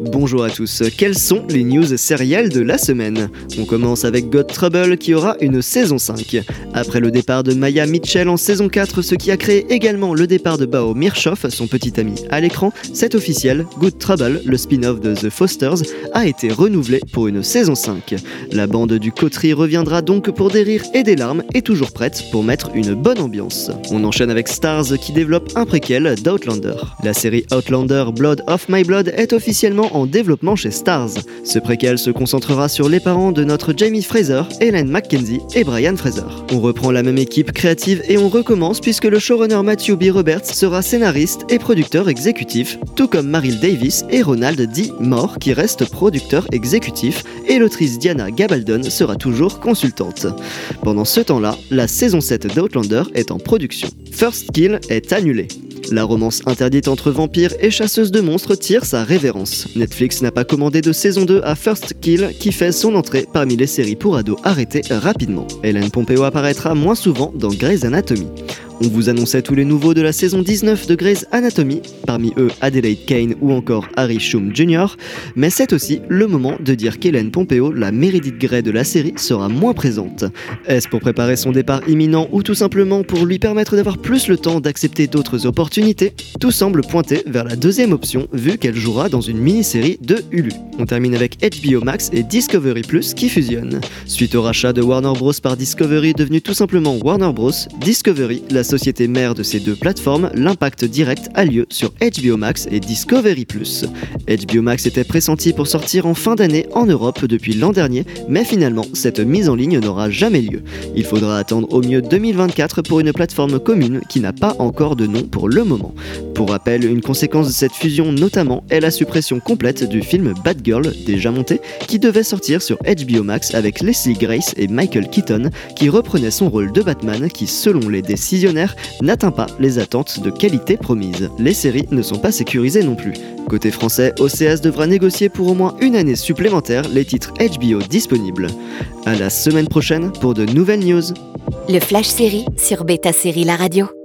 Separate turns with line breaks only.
Bonjour à tous, quelles sont les news sérielles de la semaine? On commence avec God Trouble qui aura une saison 5. Après le départ de Maya Mitchell en saison 4, ce qui a créé également le départ de Bao Mirchoff, son petit ami à l'écran, c'est officiel, Good Trouble, le spin-off de The Fosters, a été renouvelé pour une saison 5. La bande du coterie reviendra donc pour des rires et des larmes et toujours prête pour mettre une bonne ambiance. On enchaîne avec Stars qui développe un préquel d'Outlander. La série Outlander Blood of My Blood est officiellement en développement chez Stars. Ce préquel se concentrera sur les parents de notre Jamie Fraser, Helen McKenzie et Brian Fraser. On reprend la même équipe créative et on recommence puisque le showrunner Matthew B. Roberts sera scénariste et producteur exécutif, tout comme Maryl Davis et Ronald D. Moore qui reste producteur exécutif et l'autrice Diana Gabaldon sera toujours consultante. Pendant ce temps-là, la saison 7 d'Outlander est en production. First Kill est annulée. La romance interdite entre vampires et chasseuses de monstres tire sa révérence. Netflix n'a pas commandé de saison 2 à First Kill qui fait son entrée parmi les séries pour ados arrêtées rapidement. Hélène Pompeo apparaîtra moins souvent dans Grey's Anatomy. On vous annonçait tous les nouveaux de la saison 19 de Grey's Anatomy, parmi eux Adelaide Kane ou encore Harry Shum Jr., mais c'est aussi le moment de dire qu'Hélène Pompeo, la Meredith Grey de la série, sera moins présente. Est-ce pour préparer son départ imminent ou tout simplement pour lui permettre d'avoir plus le temps d'accepter d'autres opportunités? Tout semble pointer vers la deuxième option vu qu'elle jouera dans une mini-série de Hulu. On termine avec HBO Max et Discovery Plus qui fusionnent. Suite au rachat de Warner Bros par Discovery devenu tout simplement Warner Bros, Discovery, la société mère de ces deux plateformes, l'impact direct a lieu sur HBO Max et Discovery+. HBO Max était pressenti pour sortir en fin d'année en Europe depuis l'an dernier, mais finalement, cette mise en ligne n'aura jamais lieu. Il faudra attendre au mieux 2024 pour une plateforme commune qui n'a pas encore de nom pour le moment. Pour rappel, une conséquence de cette fusion notamment est la suppression complète du film Bad Girl, déjà monté, qui devait sortir sur HBO Max avec Leslie Grace et Michael Keaton, qui reprenaient son rôle de Batman qui, selon les décisionnaires, n'atteint pas les attentes de qualité promises. Les séries ne sont pas sécurisées non plus. Côté français, OCS devra négocier pour au moins une année supplémentaire les titres HBO disponibles. À la semaine prochaine pour de nouvelles news.
Le Flash Série sur Beta Série La Radio.